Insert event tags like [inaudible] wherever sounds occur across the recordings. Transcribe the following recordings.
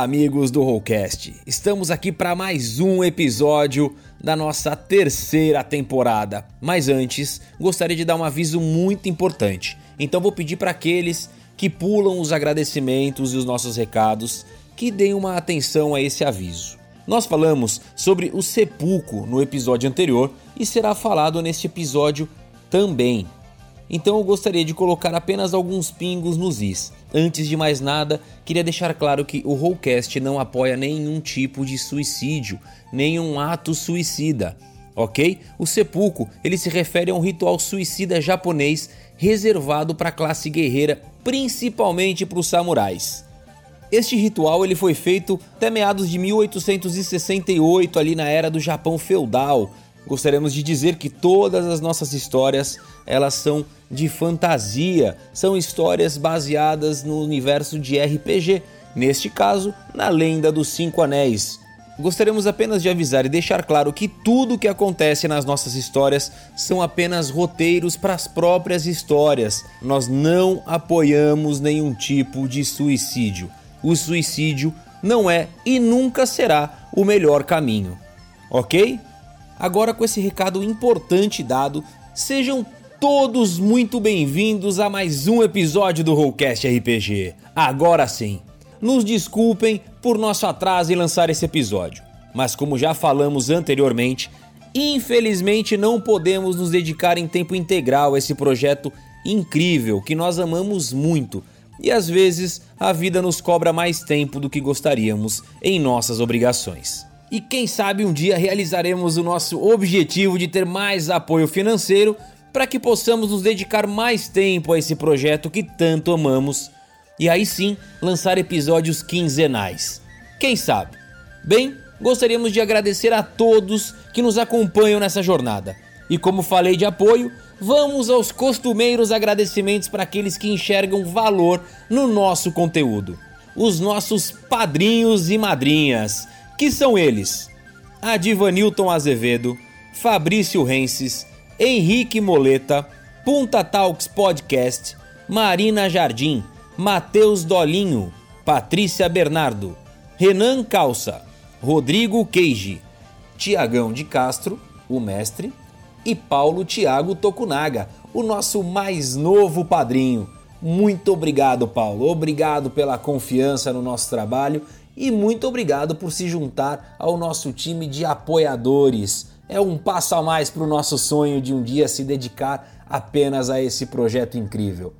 Amigos do Rollcast. Estamos aqui para mais um episódio da nossa terceira temporada. Mas antes, gostaria de dar um aviso muito importante. Então vou pedir para aqueles que pulam os agradecimentos e os nossos recados que deem uma atenção a esse aviso. Nós falamos sobre o sepulcro no episódio anterior e será falado neste episódio também. Então eu gostaria de colocar apenas alguns pingos nos is. Antes de mais nada, queria deixar claro que o Rollcast não apoia nenhum tipo de suicídio, nenhum ato suicida, ok? O sepulcro ele se refere a um ritual suicida japonês reservado para a classe guerreira, principalmente para os samurais. Este ritual ele foi feito até meados de 1868 ali na era do Japão feudal, gostaríamos de dizer que todas as nossas histórias elas são de fantasia, são histórias baseadas no universo de RPG, neste caso, na lenda dos Cinco Anéis. Gostaríamos apenas de avisar e deixar claro que tudo o que acontece nas nossas histórias são apenas roteiros para as próprias histórias. Nós não apoiamos nenhum tipo de suicídio. O suicídio não é e nunca será o melhor caminho. Ok? Agora, com esse recado importante dado, sejam todos muito bem-vindos a mais um episódio do Rollcast RPG. Agora sim, nos desculpem por nosso atraso em lançar esse episódio, mas como já falamos anteriormente, infelizmente não podemos nos dedicar em tempo integral a esse projeto incrível que nós amamos muito e às vezes a vida nos cobra mais tempo do que gostaríamos em nossas obrigações. E quem sabe um dia realizaremos o nosso objetivo de ter mais apoio financeiro para que possamos nos dedicar mais tempo a esse projeto que tanto amamos e aí sim lançar episódios quinzenais. Quem sabe? Bem, gostaríamos de agradecer a todos que nos acompanham nessa jornada. E como falei de apoio, vamos aos costumeiros agradecimentos para aqueles que enxergam valor no nosso conteúdo. Os nossos padrinhos e madrinhas que são eles: Adivanilton Azevedo, Fabrício Renses, Henrique Moleta, Punta Talks Podcast, Marina Jardim, Matheus Dolinho, Patrícia Bernardo, Renan Calça, Rodrigo Queige, Tiagão de Castro, o mestre, e Paulo Tiago Tokunaga, o nosso mais novo padrinho. Muito obrigado, Paulo. Obrigado pela confiança no nosso trabalho e muito obrigado por se juntar ao nosso time de apoiadores. É um passo a mais para o nosso sonho de um dia se dedicar apenas a esse projeto incrível.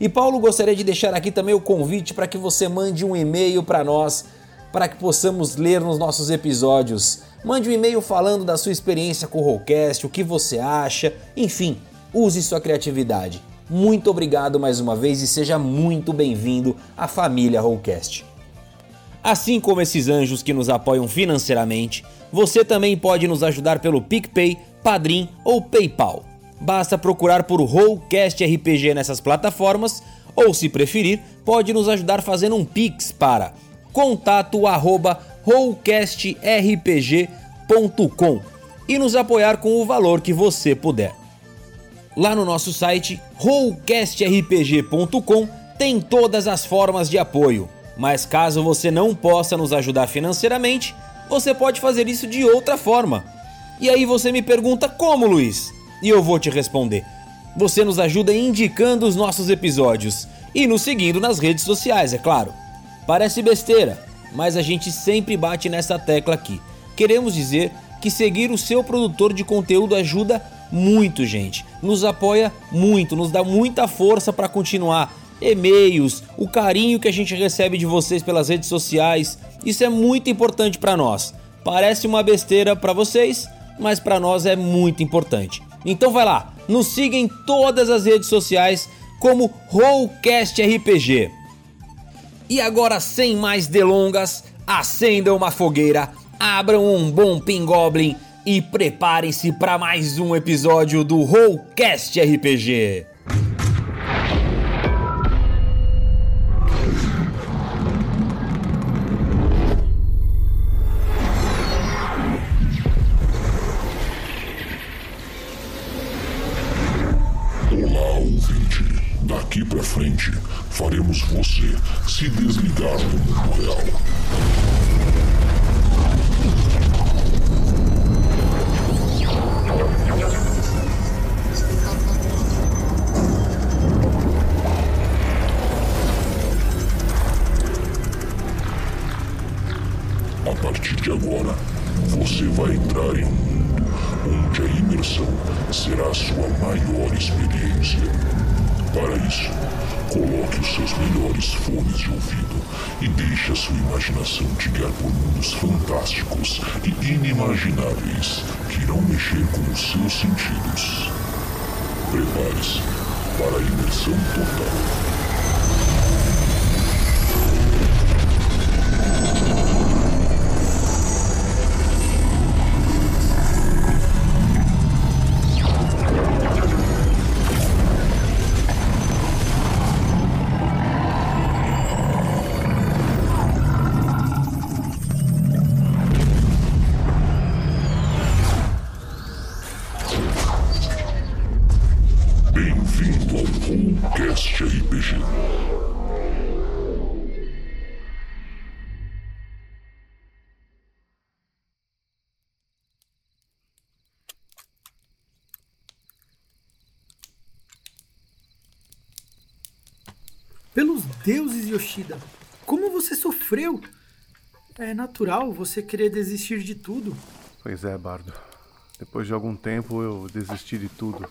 E Paulo gostaria de deixar aqui também o convite para que você mande um e-mail para nós, para que possamos ler nos nossos episódios. Mande um e-mail falando da sua experiência com o Rollcast, o que você acha, enfim, use sua criatividade. Muito obrigado mais uma vez e seja muito bem-vindo à família Rollcast. Assim como esses anjos que nos apoiam financeiramente, você também pode nos ajudar pelo PicPay, Padrim ou PayPal. Basta procurar por Rollcast RPG nessas plataformas ou, se preferir, pode nos ajudar fazendo um Pix para contato@rollcastrpg.com e nos apoiar com o valor que você puder. Lá no nosso site rollcastrpg.com tem todas as formas de apoio mas caso você não possa nos ajudar financeiramente, você pode fazer isso de outra forma. E aí você me pergunta como, Luiz? E eu vou te responder. Você nos ajuda indicando os nossos episódios e nos seguindo nas redes sociais, é claro. Parece besteira, mas a gente sempre bate nessa tecla aqui. Queremos dizer que seguir o seu produtor de conteúdo ajuda muito, gente. Nos apoia muito, nos dá muita força para continuar e-mails, o carinho que a gente recebe de vocês pelas redes sociais. Isso é muito importante para nós. Parece uma besteira para vocês, mas para nós é muito importante. Então vai lá, nos siga em todas as redes sociais como Rollcast RPG. E agora, sem mais delongas, acendam uma fogueira, abram um bom Pingoblin e preparem-se para mais um episódio do Rollcast RPG. Inimagináveis que irão mexer com os seus sentidos. Prepare-se para a imersão total. RPG. Pelos deuses, Yoshida, como você sofreu? É natural você querer desistir de tudo. Pois é, Bardo. Depois de algum tempo eu desisti de tudo.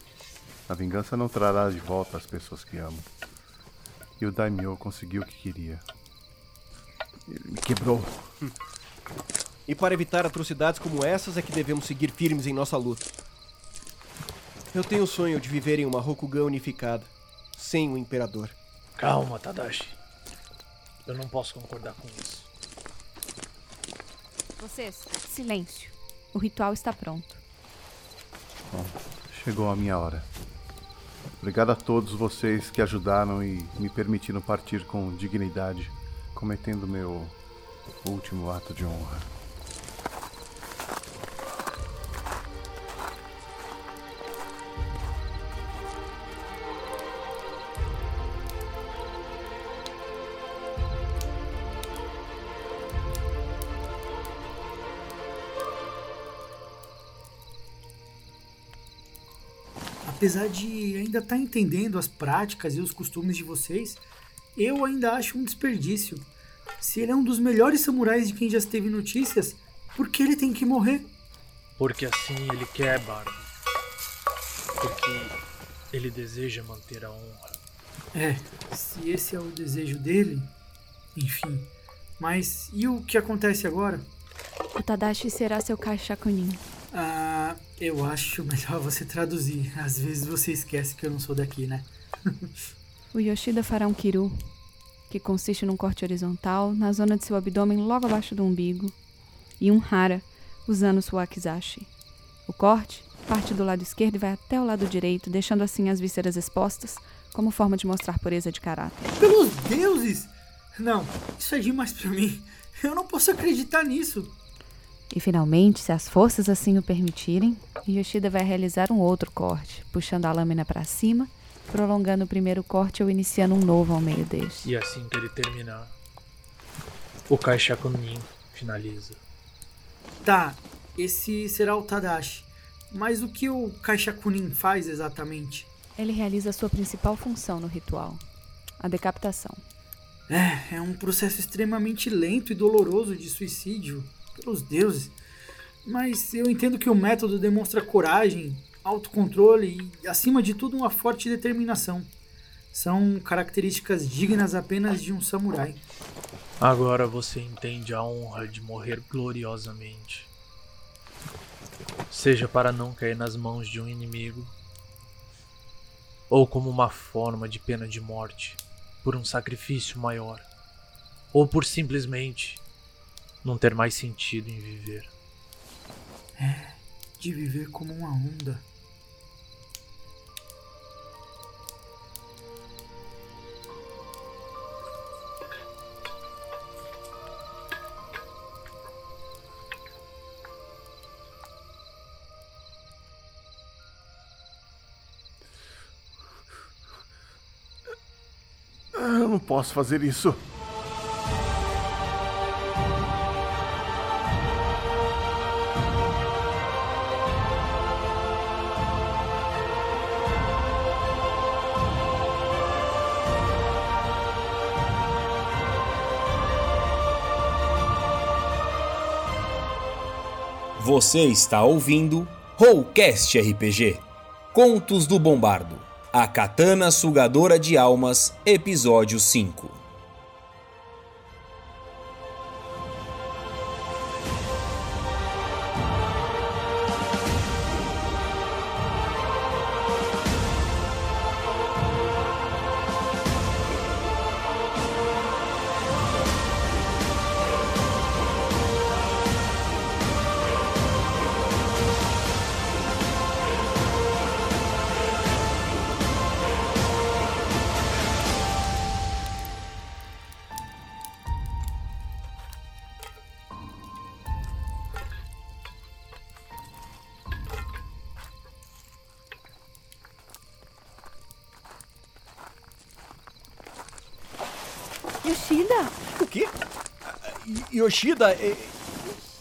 A vingança não trará de volta as pessoas que amo. E o Daimyo conseguiu o que queria. Ele me quebrou. E para evitar atrocidades como essas é que devemos seguir firmes em nossa luta. Eu tenho o sonho de viver em uma Rokugan unificada, sem o Imperador. Calma, Tadashi. Eu não posso concordar com isso. Vocês, silêncio. O ritual está pronto. Bom, chegou a minha hora. Obrigado a todos vocês que ajudaram e me permitiram partir com dignidade, cometendo meu último ato de honra. Apesar de ainda estar entendendo as práticas e os costumes de vocês, eu ainda acho um desperdício. Se ele é um dos melhores samurais de quem já teve notícias, por que ele tem que morrer? Porque assim ele quer, Bardo. Porque ele deseja manter a honra. É, se esse é o desejo dele, enfim. Mas e o que acontece agora? O Tadashi será seu Kaishakunin. Ah, eu acho melhor você traduzir. Às vezes você esquece que eu não sou daqui, né? O Yoshida fará um kiru, que consiste num corte horizontal na zona de seu abdômen logo abaixo do umbigo, e um hara, usando sua wakizashi. O corte parte do lado esquerdo e vai até o lado direito, deixando assim as vísceras expostas, como forma de mostrar pureza de caráter. Pelos deuses! Não, isso é demais pra mim. Eu não posso acreditar nisso. E finalmente, se as forças assim o permitirem, Yoshida vai realizar um outro corte, puxando a lâmina para cima, prolongando o primeiro corte ou iniciando um novo ao meio deste. E assim que ele terminar, o Kaishakunin finaliza. Tá, esse será o Tadashi. Mas o que o Kaishakunin faz exatamente? Ele realiza sua principal função no ritual, a decapitação. É, é um processo extremamente lento e doloroso de suicídio, pelos deuses. Mas eu entendo que o método demonstra coragem, autocontrole e, acima de tudo, uma forte determinação. São características dignas apenas de um samurai. Agora você entende a honra de morrer gloriosamente. Seja para não cair nas mãos de um inimigo, ou como uma forma de pena de morte por um sacrifício maior, ou por simplesmente não ter mais sentido em viver. É, de viver como uma onda. não posso fazer isso. Você está ouvindo Rollcast RPG Contos do Bombardo A Katana Sugadora de Almas, Episódio 5 Yoshida! O quê? Ah, Yoshida, é-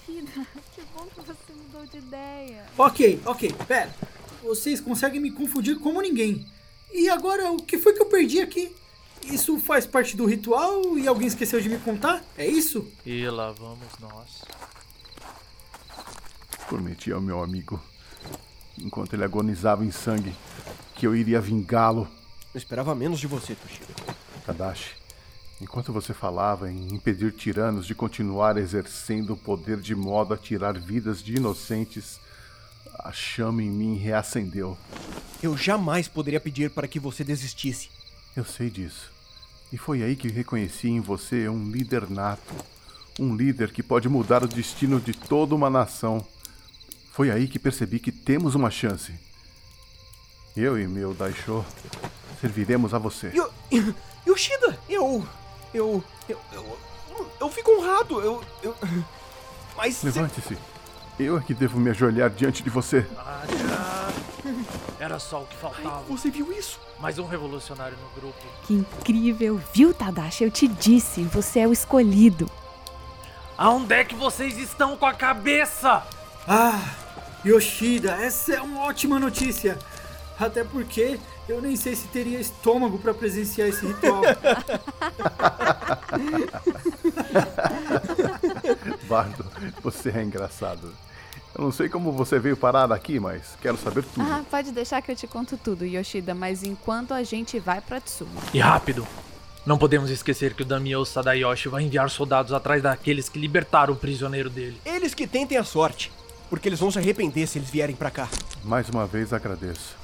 Yoshida, [laughs] que bom que você mudou de ideia. Ok, ok, pera. Vocês conseguem me confundir como ninguém. E agora, o que foi que eu perdi aqui? Isso faz parte do ritual e alguém esqueceu de me contar? É isso? E lá vamos nós. Prometi ao meu amigo, enquanto ele agonizava em sangue, que eu iria vingá-lo. eu esperava menos de você, Toshida. Tadashi, enquanto você falava em impedir tiranos de continuar exercendo o poder de modo a tirar vidas de inocentes, a chama em mim reacendeu. Eu jamais poderia pedir para que você desistisse. Eu sei disso. E foi aí que reconheci em você um líder nato. Um líder que pode mudar o destino de toda uma nação. Foi aí que percebi que temos uma chance. Eu e meu Daisho serviremos a você. Yo- Yoshida, [coughs] eu, eu, eu, eu, eu fico honrado, eu, eu, [laughs] mas se- Levante-se. Eu é que devo me ajoelhar diante de você. Era só o que faltava. você viu isso? Mais um revolucionário no grupo. Que incrível, viu, Tadashi? Eu te disse, você é o escolhido. Aonde é que vocês estão com a cabeça? Ah, Yoshida, essa é uma ótima notícia. Até porque eu nem sei se teria estômago para presenciar esse ritual. [laughs] Bardo, você é engraçado. Eu não sei como você veio parar aqui, mas quero saber tudo. Ah, pode deixar que eu te conto tudo, Yoshida, mas enquanto a gente vai pra Tsuma. E rápido. Não podemos esquecer que o Damião Sadayoshi vai enviar soldados atrás daqueles que libertaram o prisioneiro dele. Eles que tentem a sorte, porque eles vão se arrepender se eles vierem pra cá. Mais uma vez agradeço.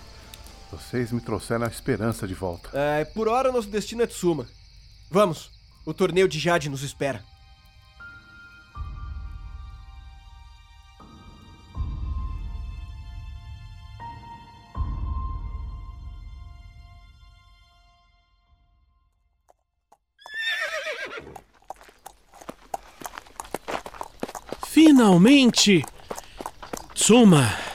Vocês me trouxeram a esperança de volta. É, por hora nosso destino é Tsuma. Vamos, o torneio de Jade nos espera. Finalmente! Tsuma!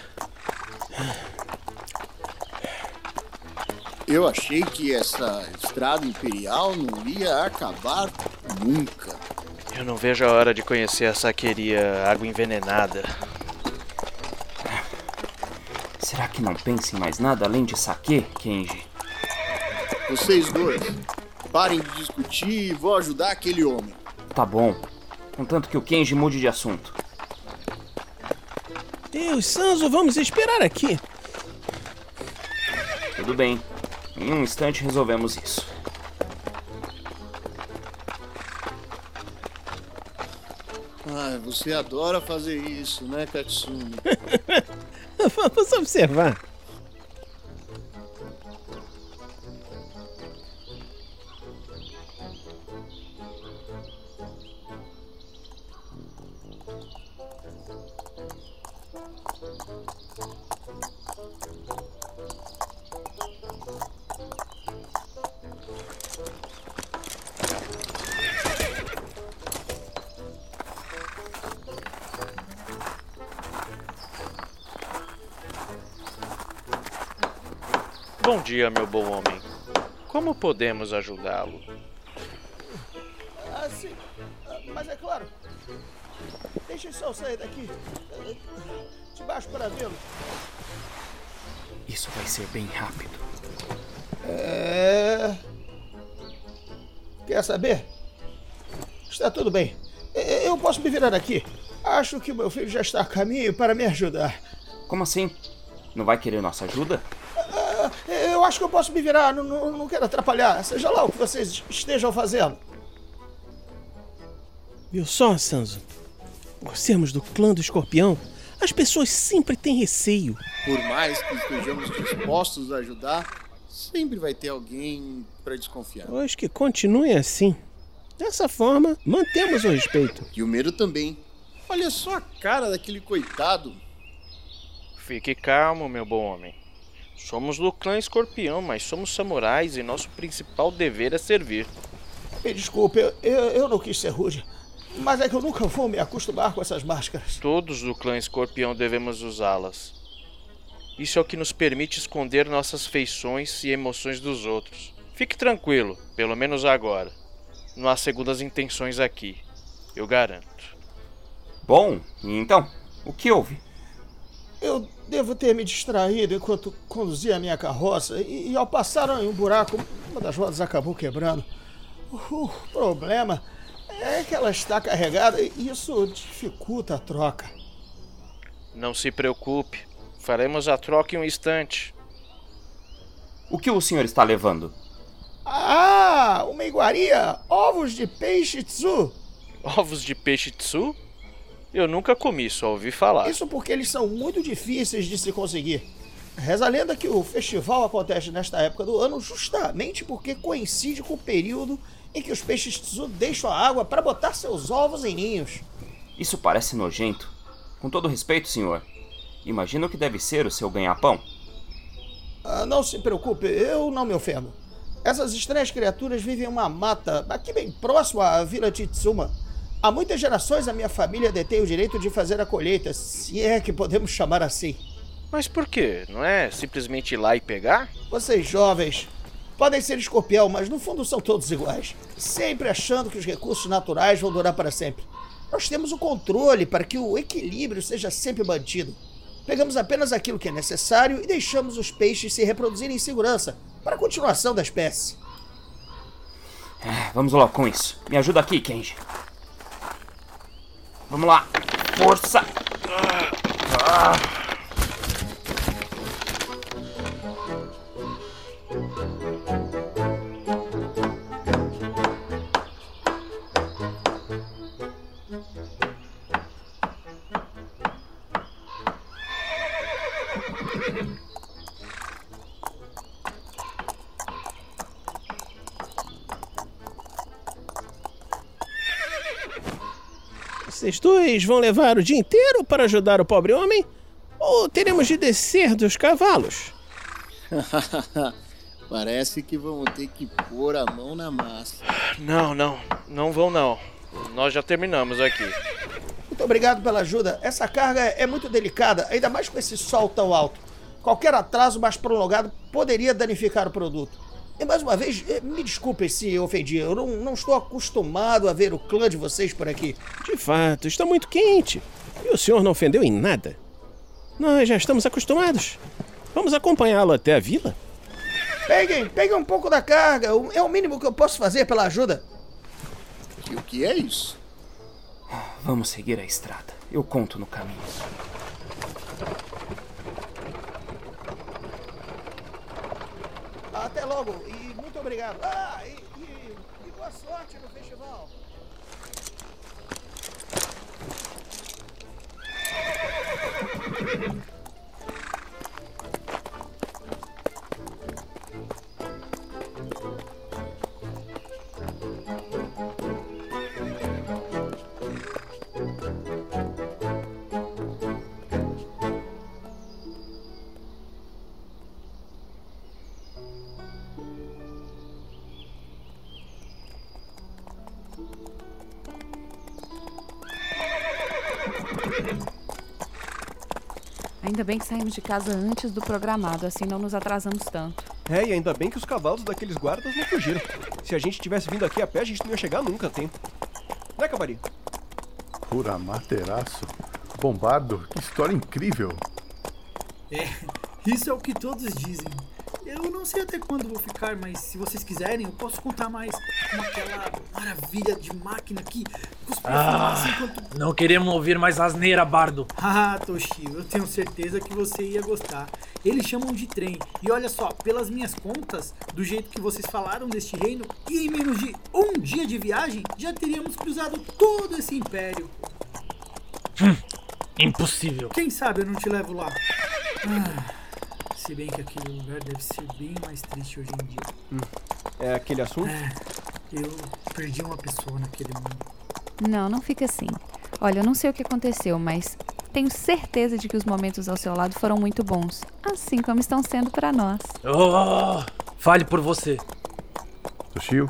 Eu achei que essa estrada imperial não ia acabar nunca. Eu não vejo a hora de conhecer a saqueria Água Envenenada. Será que não pensa em mais nada além de saque, Kenji? Vocês dois, parem de discutir e vou ajudar aquele homem. Tá bom. Contanto que o Kenji mude de assunto. Eu, Sanzo, vamos esperar aqui. Tudo bem. Em um instante resolvemos isso. Ah, você adora fazer isso, né, Katsumi? [laughs] Vamos observar. Bom dia, meu bom homem. Como podemos ajudá-lo? é claro. Deixem só eu sair daqui. De baixo para vê-lo. Isso vai ser bem rápido. É. Quer saber? Está tudo bem. Eu posso me virar aqui. Acho que meu filho já está a caminho para me ajudar. Como assim? Não vai querer nossa ajuda? Eu acho que eu posso me virar. Não, não, não quero atrapalhar. Seja lá o que vocês estejam fazendo. Viu só, Sanzo? Por sermos do clã do escorpião, as pessoas sempre têm receio. Por mais que estejamos dispostos a ajudar, sempre vai ter alguém para desconfiar. Pois que continue assim. Dessa forma, mantemos o respeito. E o medo também. Olha só a cara daquele coitado. Fique calmo, meu bom homem. Somos do clã escorpião, mas somos samurais e nosso principal dever é servir. Me desculpe, eu, eu, não quis ser rude. Mas é que eu nunca vou me acostumar com essas máscaras. Todos do clã escorpião devemos usá-las. Isso é o que nos permite esconder nossas feições e emoções dos outros. Fique tranquilo, pelo menos agora. Não há segundas intenções aqui. Eu garanto. Bom, então? O que houve? Eu devo ter me distraído enquanto conduzia a minha carroça e, e ao passar em um buraco, uma das rodas acabou quebrando. O problema é que ela está carregada e isso dificulta a troca. Não se preocupe. Faremos a troca em um instante. O que o senhor está levando? Ah, uma iguaria! Ovos de peixe tzu! Ovos de peixe tsu? Eu nunca comi, só ouvi falar. Isso porque eles são muito difíceis de se conseguir. Reza a lenda que o festival acontece nesta época do ano justamente porque coincide com o período em que os peixes tzu deixam a água para botar seus ovos em ninhos. Isso parece nojento. Com todo respeito, senhor. Imagino que deve ser o seu ganha-pão. Ah, não se preocupe, eu não me ofendo. Essas estranhas criaturas vivem em uma mata aqui bem próximo à Vila Titsuma. Há muitas gerações a minha família detém o direito de fazer a colheita, se é que podemos chamar assim. Mas por quê? Não é simplesmente ir lá e pegar? Vocês jovens podem ser escorpião, mas no fundo são todos iguais. Sempre achando que os recursos naturais vão durar para sempre. Nós temos o controle para que o equilíbrio seja sempre mantido. Pegamos apenas aquilo que é necessário e deixamos os peixes se reproduzirem em segurança para a continuação da espécie. É, vamos logo com isso. Me ajuda aqui, Kenji. Vamos lá. Força! Ah. Dois vão levar o dia inteiro para ajudar o pobre homem? Ou teremos de descer dos cavalos? [laughs] Parece que vamos ter que pôr a mão na massa. Não, não. Não vão não. Nós já terminamos aqui. Muito obrigado pela ajuda. Essa carga é muito delicada, ainda mais com esse sol tão alto. Qualquer atraso mais prolongado poderia danificar o produto. E mais uma vez, eh, me desculpem se eu ofendi. Eu não, não estou acostumado a ver o clã de vocês por aqui. De fato, está muito quente. E o senhor não ofendeu em nada. Nós já estamos acostumados. Vamos acompanhá-lo até a vila? Peguem, peguem um pouco da carga. É o mínimo que eu posso fazer pela ajuda. E o que é isso? Vamos seguir a estrada. Eu conto no caminho. Até logo e muito obrigado. Ah, e, e- e boa sorte no festival. [laughs] bem que saímos de casa antes do programado, assim não nos atrasamos tanto. É, e ainda bem que os cavalos daqueles guardas não fugiram. Se a gente tivesse vindo aqui a pé, a gente não ia chegar nunca a tempo. Né, Cabari? Por Amaterasu? Bombardo? Que história incrível! É, isso é o que todos dizem. Eu não sei até quando vou ficar, mas se vocês quiserem, eu posso contar mais como aquela maravilha de máquina que Ah, enquanto não queremos ouvir mais asneira, Bardo. [laughs] Ah, Toshio, eu tenho certeza que você ia gostar. Eles chamam de trem. E olha só, pelas minhas contas, do jeito que vocês falaram deste reino, e em menos de um dia de viagem, já teríamos cruzado todo esse império. Impossível. Quem sabe eu não te levo lá? Ah, se bem que aquele lugar deve ser bem mais triste hoje em dia. É aquele assunto? É, eu perdi uma pessoa naquele mundo. Não, não fica assim. Olha, eu não sei o que aconteceu, mas tenho certeza de que os momentos ao seu lado foram muito bons. Assim como estão sendo para nós. Oh, fale por você. Toshio,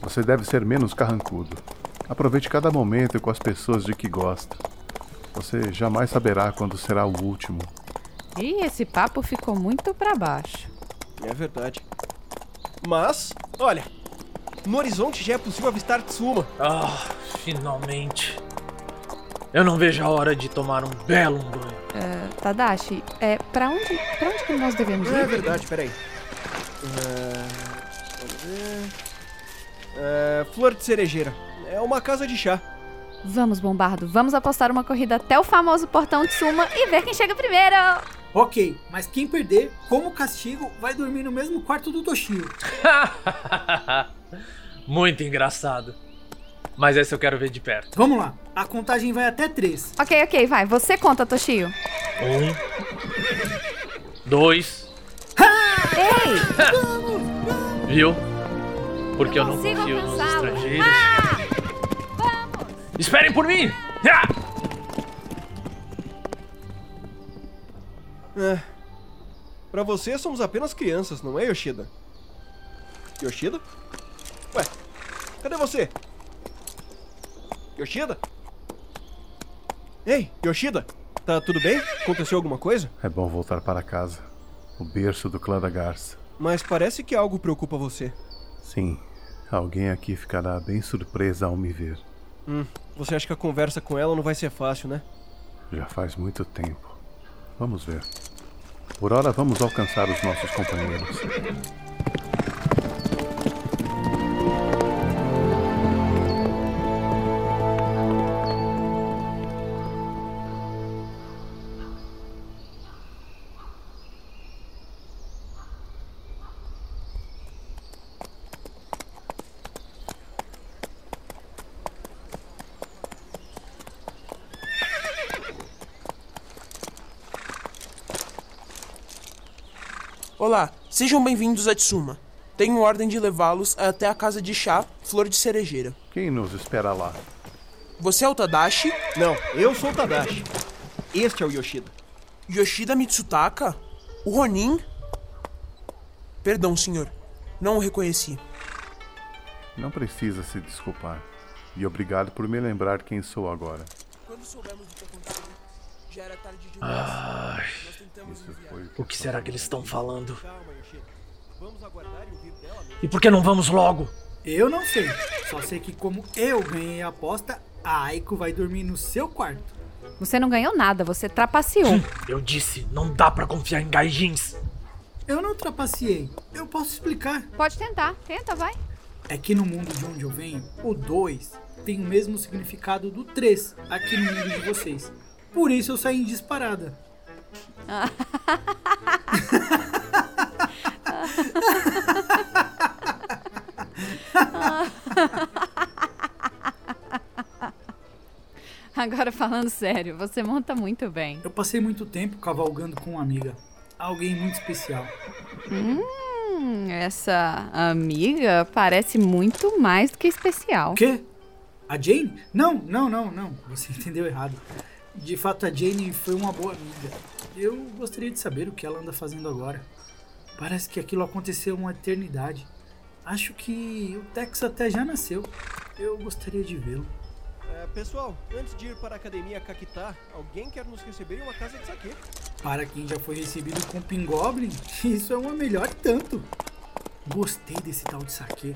você deve ser menos carrancudo. Aproveite cada momento com as pessoas de que gosta. Você jamais saberá quando será o último. E esse papo ficou muito para baixo. É verdade. Mas, olha, no horizonte já é possível avistar Tsuma. Ah, finalmente. Eu não vejo a hora de tomar um belo banho. Ah, Tadashi, é, pra onde, pra onde que nós devemos ir? É verdade, peraí. É, ver. É, Flor de cerejeira. É uma casa de chá. Vamos, Bombardo, vamos apostar uma corrida até o famoso portão de Suma e ver quem chega primeiro! Ok, mas quem perder, como castigo, vai dormir no mesmo quarto do Toshio. [laughs] Muito engraçado. Mas esse eu quero ver de perto. Vamos lá, a contagem vai até três. Ok, ok, vai, você conta, Toshio. Um. Dois. Ei! [laughs] Viu? Porque eu não consigo confio nos estrangeiros. Esperem por mim! Ah! É. Pra você somos apenas crianças, não é, Yoshida? Yoshida? Ué, cadê você? Yoshida? Ei, Yoshida, tá tudo bem? Aconteceu alguma coisa? É bom voltar para casa. O berço do clã da Garça. Mas parece que algo preocupa você. Sim, alguém aqui ficará bem surpresa ao me ver. Hum, você acha que a conversa com ela não vai ser fácil, né? Já faz muito tempo. Vamos ver. Por hora, vamos alcançar os nossos companheiros. Sejam bem-vindos a Tsuma. Tenho ordem de levá-los até a casa de chá Flor de Cerejeira. Quem nos espera lá? Você é o Tadashi? Não, eu sou o Tadashi. Este é o Yoshida. Yoshida Mitsutaka? O Ronin? Perdão, senhor. Não o reconheci. Não precisa se desculpar. E obrigado por me lembrar quem sou agora. Quando aconteceu, já era tarde demais. Ai, Nós tentamos Isso desviar. foi o que será que eles estão falando? E ouvir dela mesmo. E por que não vamos logo? Eu não sei, só sei que como eu ganhei a aposta, a Aiko vai dormir no seu quarto. Você não ganhou nada, você trapaceou. Eu disse, não dá pra confiar em gaijins. Eu não trapaceei, eu posso explicar. Pode tentar, tenta, vai. É que no mundo de onde eu venho, o 2 tem o mesmo significado do 3 aqui no mundo de vocês. Por isso eu saí em disparada. [laughs] Agora falando sério, você monta muito bem. Eu passei muito tempo cavalgando com uma amiga. Alguém muito especial. Hum, essa amiga parece muito mais do que especial. O quê? A Jane? Não, não, não, não. Você [laughs] entendeu errado. De fato, a Jane foi uma boa amiga. Eu gostaria de saber o que ela anda fazendo agora. Parece que aquilo aconteceu uma eternidade. Acho que o Tex até já nasceu. Eu gostaria de vê-lo. É, pessoal, antes de ir para a academia Kakita, alguém quer nos receber em uma casa de saque. Para quem já foi recebido com Pingoblin, [laughs] isso é uma melhor tanto. Gostei desse tal de saque.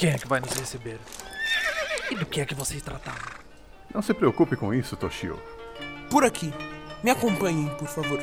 Quem é que vai nos receber? E do que é que vocês tratavam? Não se preocupe com isso, Toshio. Por aqui. Me acompanhem, por favor.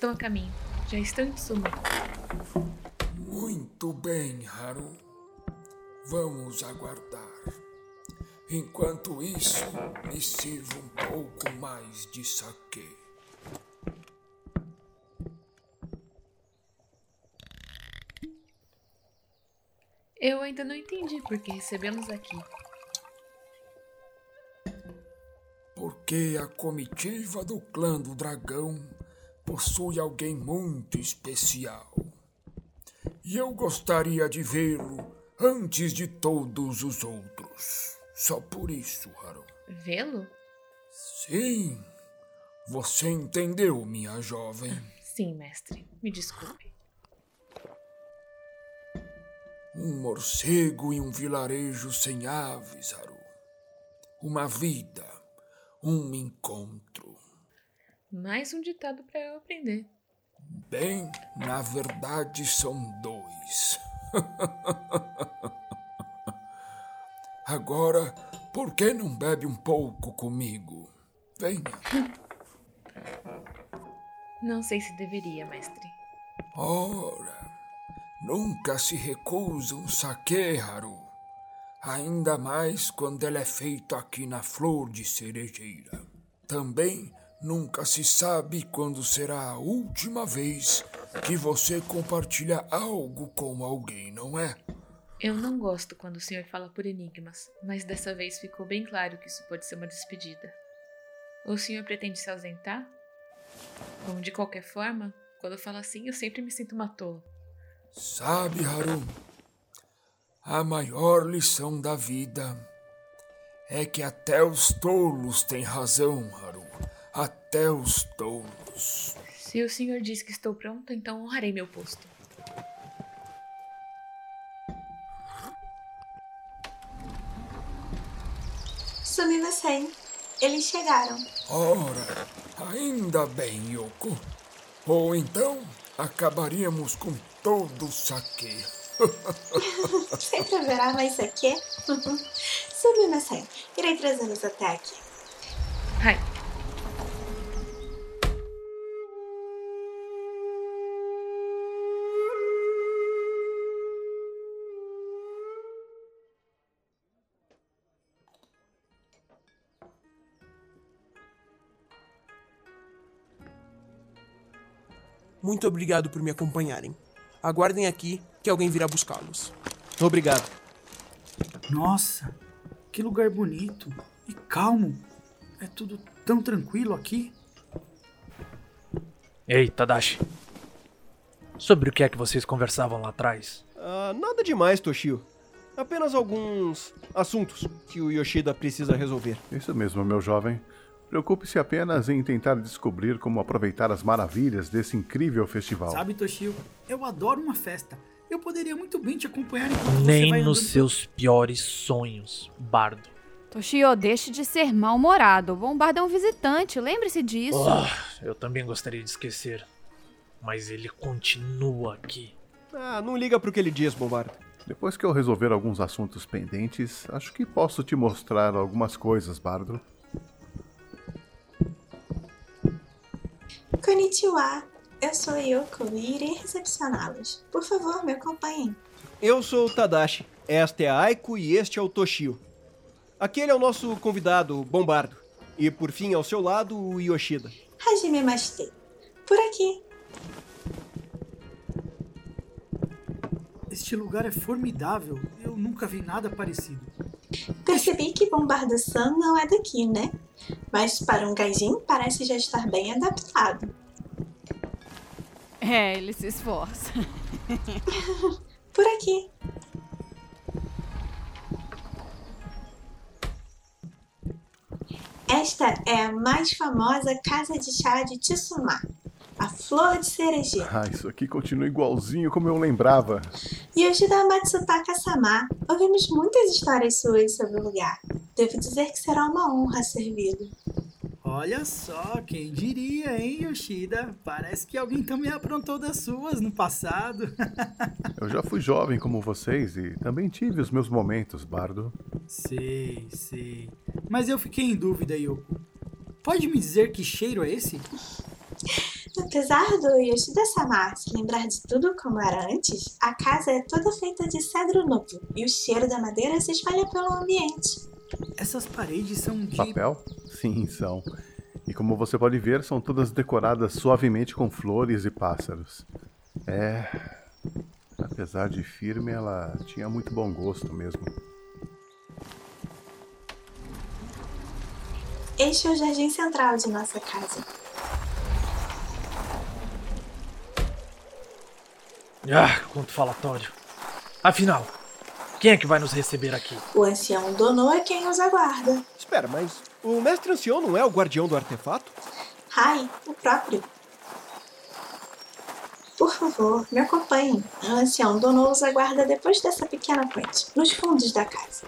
Estou a caminho. Já estou em Tsuma. Muito bem, Haru. Vamos aguardar. Enquanto isso, me sirva um pouco mais de saque. Eu ainda não entendi por que recebê-los aqui. Porque a comitiva do clã do dragão possui alguém muito especial. E eu gostaria de vê-lo antes de todos os outros. Só por isso, Haru. Vê-lo? Sim. Você entendeu, minha jovem? Sim, mestre. Me desculpe. Um morcego em um vilarejo sem aves, Haru. Uma vida, um encontro. Mais um ditado para eu aprender. Bem, na verdade são dois. [laughs] Agora, por que não bebe um pouco comigo? Venha. Não sei se deveria, mestre. Ora, nunca se recusa um saque, Haru. Ainda mais quando ele é feito aqui na flor de cerejeira. Também nunca se sabe quando será a última vez que você compartilha algo com alguém, não é? Eu não gosto quando o senhor fala por enigmas, mas dessa vez ficou bem claro que isso pode ser uma despedida. O senhor pretende se ausentar? Bom, de qualquer forma, quando eu falo assim, eu sempre me sinto uma tola. Sabe, Haru, a maior lição da vida é que até os tolos têm razão, Haru. Até os tolos. Se o senhor diz que estou pronta, então honrarei meu posto. Sumimasen, eles chegaram. Ora, ainda bem, Yoko. Ou então acabaríamos com todo o saque. [laughs] Sempre haverá mais saque. [laughs] Sumimasen, irei trazê-los até aqui. Hai. Muito obrigado por me acompanharem. Aguardem aqui que alguém virá buscá-los. Obrigado. Nossa, que lugar bonito e calmo. É tudo tão tranquilo aqui. Ei, Tadashi. Sobre o que é que vocês conversavam lá atrás? Ah, nada demais, Toshio. Apenas alguns assuntos que o Yoshida precisa resolver. Isso mesmo, meu jovem. Preocupe-se apenas em tentar descobrir como aproveitar as maravilhas desse incrível festival. Sabe, Toshio, eu adoro uma festa. Eu poderia muito bem te acompanhar enquanto você Nem vai nos seus piores sonhos, Bardo. Toshio, deixe de ser mal-humorado. O Bombardo é um visitante, lembre-se disso. Ah, eu também gostaria de esquecer. Mas ele continua aqui. Ah, não liga pro que ele diz, Bombardo. Depois que eu resolver alguns assuntos pendentes, acho que posso te mostrar algumas coisas, Bardo. Konnichiwa, eu sou a Yoko e irei recepcioná-los. Por favor, me acompanhem. Eu sou o Tadashi, esta é a Aiko e este é o Toshio. Aquele é o nosso convidado, Bombardo. E por fim, ao seu lado, o Yoshida. Hajime Mashite. Por aqui. Este lugar é formidável. Eu nunca vi nada parecido. Percebi que Bombardo-san não é daqui, né? Mas para um gaijin parece já estar bem adaptado. É, ele se esforça. [laughs] Por aqui. Esta é a mais famosa casa de chá de Tsuma, a flor de cerejeira. Ah, isso aqui continua igualzinho como eu lembrava. Yoshida Matsutaka-sama, ouvimos muitas histórias suas sobre o lugar. Devo dizer que será uma honra servi-lo. Olha só, quem diria, hein, Yoshida? Parece que alguém também aprontou das suas no passado. [laughs] Eu já fui jovem como vocês e também tive os meus momentos, Bardo. sei, sei. Mas eu fiquei em dúvida, Yoko. Pode me dizer que cheiro é esse? [laughs] Apesar do Yoshida-sama se lembrar de tudo como era antes, a casa é toda feita de cedro novo e o cheiro da madeira se espalha pelo ambiente. Essas paredes são de. Papel? Sim, são. E como você pode ver, são todas decoradas suavemente com flores e pássaros. É. Apesar de firme, ela tinha muito bom gosto mesmo. Este é o jardim central de nossa casa. Ah, quanto falatório. Afinal, quem é que vai nos receber aqui? O ancião Dono é quem os aguarda. Espera, mas o mestre ancião não é o guardião do artefato? Ai, o próprio. Por favor, me acompanhem. O ancião Dono os aguarda depois dessa pequena ponte, nos fundos da casa.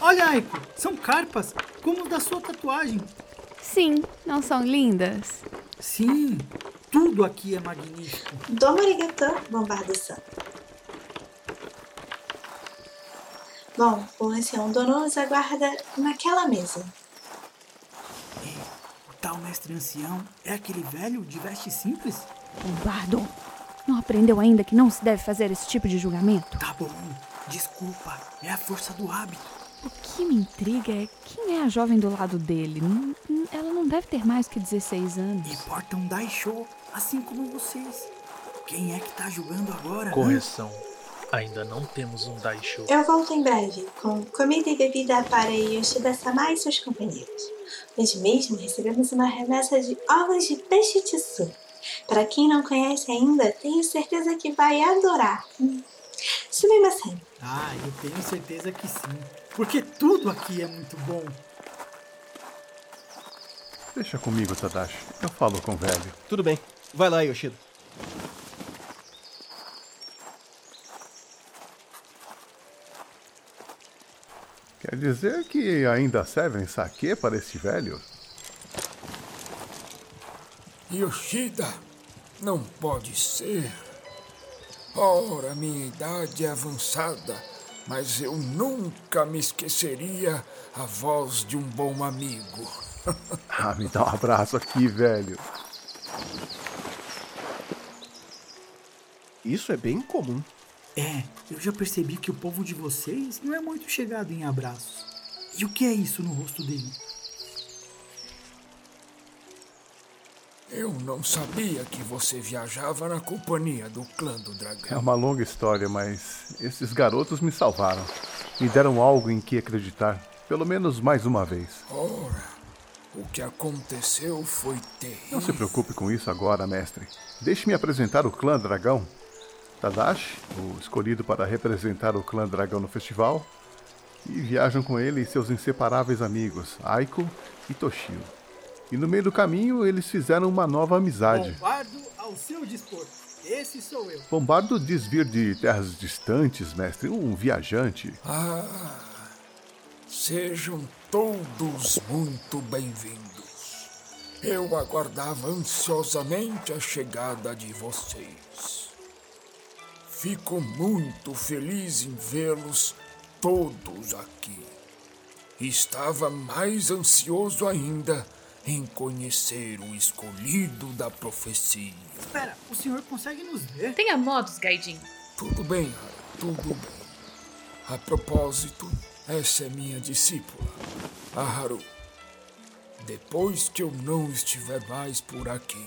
Olha, Aiko, são carpas, como da sua tatuagem. Sim, não são lindas? Sim, tudo aqui é magnífico. Domo arigato, Bombardo-san. Bom, o ancião Dono os aguarda naquela mesa. O tal mestre ancião é aquele velho de veste simples? Bombardo, não aprendeu ainda que não se deve fazer esse tipo de julgamento? Tá bom, desculpa, é a força do hábito. O que me intriga é quem é a jovem do lado dele. Não deve ter mais que 16 anos. E porta um Daisho, assim como vocês. Quem é que tá julgando agora? hã? Correção. Ainda não temos um Daisho. Eu volto em breve com comida e bebida para Yoshida-sama e seus companheiros. Hoje mesmo recebemos uma remessa de ovos de peixe tissu. Para quem não conhece ainda, tenho certeza que vai adorar. Sumimasen. Ah, eu tenho certeza que sim. Porque tudo aqui é muito bom. Deixa comigo, Tadashi. Eu falo com o velho. Tudo bem. Vai lá, Yoshida. Quer dizer que ainda servem saque para esse velho? Yoshida, não pode ser. Ora, minha idade é avançada, mas eu nunca me esqueceria a voz de um bom amigo. [laughs] Ah, me dá um abraço aqui, velho. Isso é bem comum. É, eu já percebi que o povo de vocês não é muito chegado em abraços. E o que é isso no rosto dele? Eu não sabia que você viajava na companhia do clã do É dragão. uma longa história, mas esses garotos me salvaram. Me deram algo em que acreditar, pelo menos mais uma vez. Ora, o que aconteceu foi terrível. Não se preocupe com isso agora, mestre. Deixe-me apresentar o clã dragão. Tadashi, o escolhido para representar o clã dragão no festival, e viajam com ele seus inseparáveis amigos, Aiko e Toshio. E no meio do caminho eles fizeram uma nova amizade. Bombardo ao seu dispor. Esse sou eu. Bombardo diz vir de terras distantes, mestre, um viajante. Ah, sejam todos muito bem-vindos. Eu aguardava ansiosamente a chegada de vocês. Fico muito feliz em vê-los todos aqui. Estava mais ansioso ainda em conhecer o escolhido da profecia. Espera, o senhor consegue nos ver? Tenha modos, Gaidin. Tudo bem, tudo bem. A propósito, essa é minha discípula, a Haru. Depois que eu não estiver mais por aqui,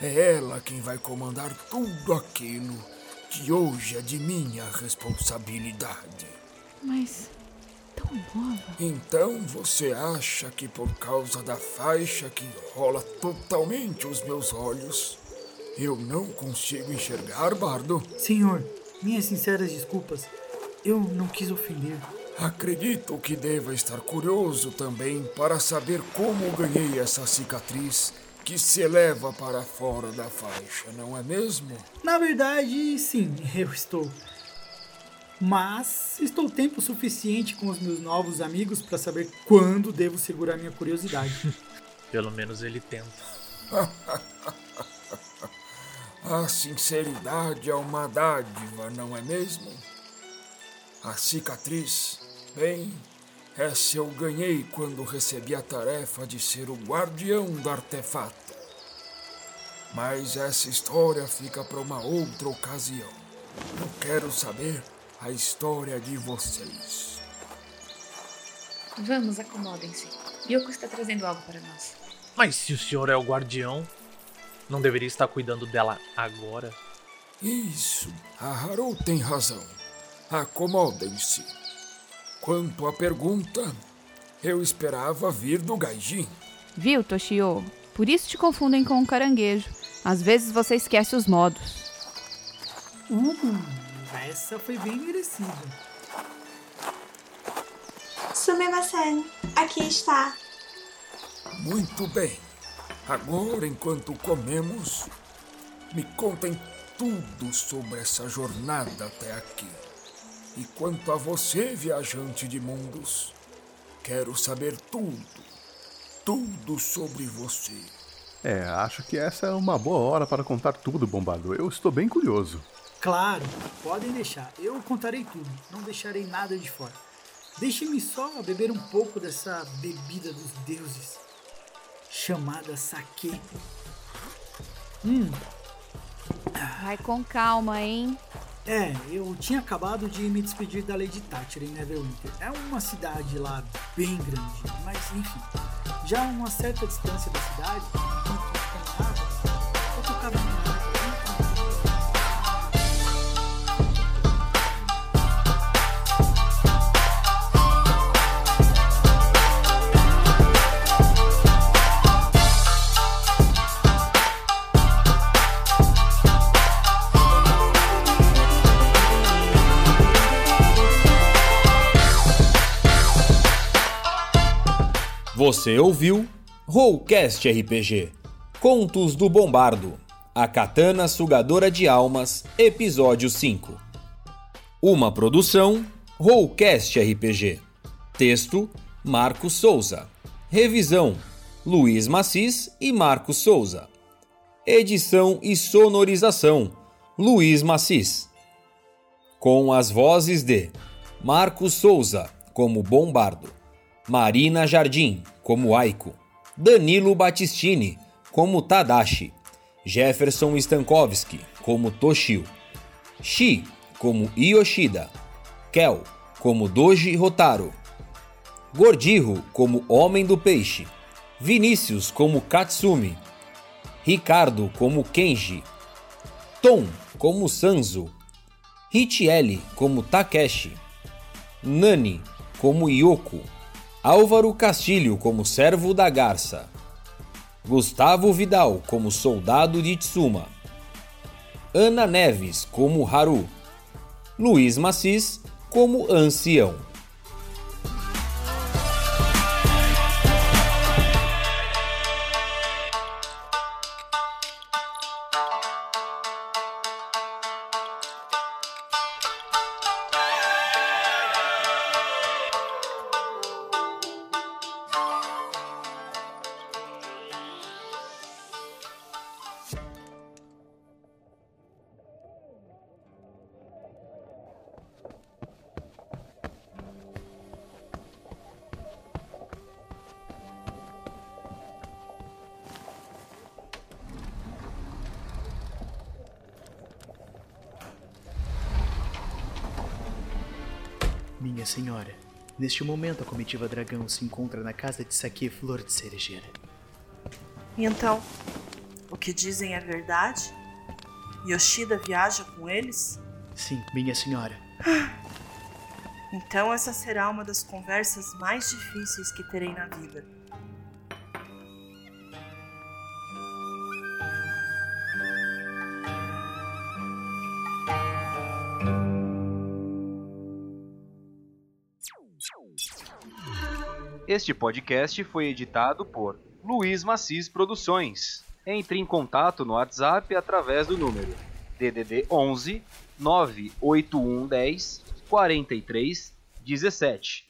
é ela quem vai comandar tudo aquilo que hoje é de minha responsabilidade. Mas tão nova. Então você acha que por causa da faixa que rola totalmente os meus olhos, eu não consigo enxergar, Bardo? Senhor, minhas sinceras desculpas. Eu não quis ofender. Acredito que deva estar curioso também para saber como ganhei essa cicatriz que se eleva para fora da faixa, não é mesmo? Na verdade, sim, [laughs] eu estou. Mas estou tempo suficiente com os meus novos amigos para saber quando devo segurar minha curiosidade. [laughs] Pelo menos ele tenta. A sinceridade é uma dádiva, não é mesmo? A cicatriz, bem, essa eu ganhei quando recebi a tarefa de ser o guardião do artefato. Mas essa história fica para uma outra ocasião. Eu quero saber a história de vocês. Vamos, acomodem-se. Yoko está trazendo algo para nós. Mas se o senhor é o guardião, não deveria estar cuidando dela agora? Isso, a Haru tem razão. Acomodem-se. Quanto à pergunta, eu esperava vir do Gaijin. Viu, Toshio? Por isso te confundem com um caranguejo. Às vezes você esquece os modos. Uh, essa foi bem merecida. Sumimasen, aqui está. Muito bem. Agora, enquanto comemos, me contem tudo sobre essa jornada até aqui. E quanto a você, viajante de mundos, quero saber tudo, tudo sobre você. É, acho que essa é uma boa hora para contar tudo, Bombado. Eu estou bem curioso. Claro, podem deixar. Eu contarei tudo. Não deixarei nada de fora. Deixe-me só beber um pouco dessa bebida dos deuses, chamada saque. Hum. Vai com calma, hein? É, eu tinha acabado de me despedir da Lady Thatcher em Neverwinter. É uma cidade lá bem grande, mas enfim, já a uma certa distância da cidade, Você ouviu Rollcast RPG Contos do Bombardo A Katana Sugadora de Almas Episódio 5 Uma produção Rollcast RPG Texto Marcos Souza. Revisão Luiz Macis e Marcos Souza. Edição e sonorização Luiz Macis Com as vozes de Marcos Souza como Bombardo Marina Jardim, como Aiko, Danilo Battistini, como Tadashi, Jefferson Stankowski, como Toshio, Shi, como Yoshida, Kel, como Doji Rotaro, Gordirro, como Homem do Peixe, Vinícius, como Katsumi, Ricardo, como Kenji, Tom, como Sanzo, Richelli, como Takeshi, Nani, como Yoko, Álvaro Castilho como servo da Garça, Gustavo Vidal como soldado de Tsuma, Ana Neves como Haru, Luiz Macis como ancião. Minha senhora, neste momento a comitiva dragão se encontra na casa de Saki Flor de Cerejeira. Então, o que dizem é verdade? Yoshida viaja com eles? Sim, minha senhora. Então essa será uma das conversas mais difíceis que terei na vida. Este podcast foi editado por Luiz Macis Produções. Entre em contato no WhatsApp através do número DDD 11 98110 43 17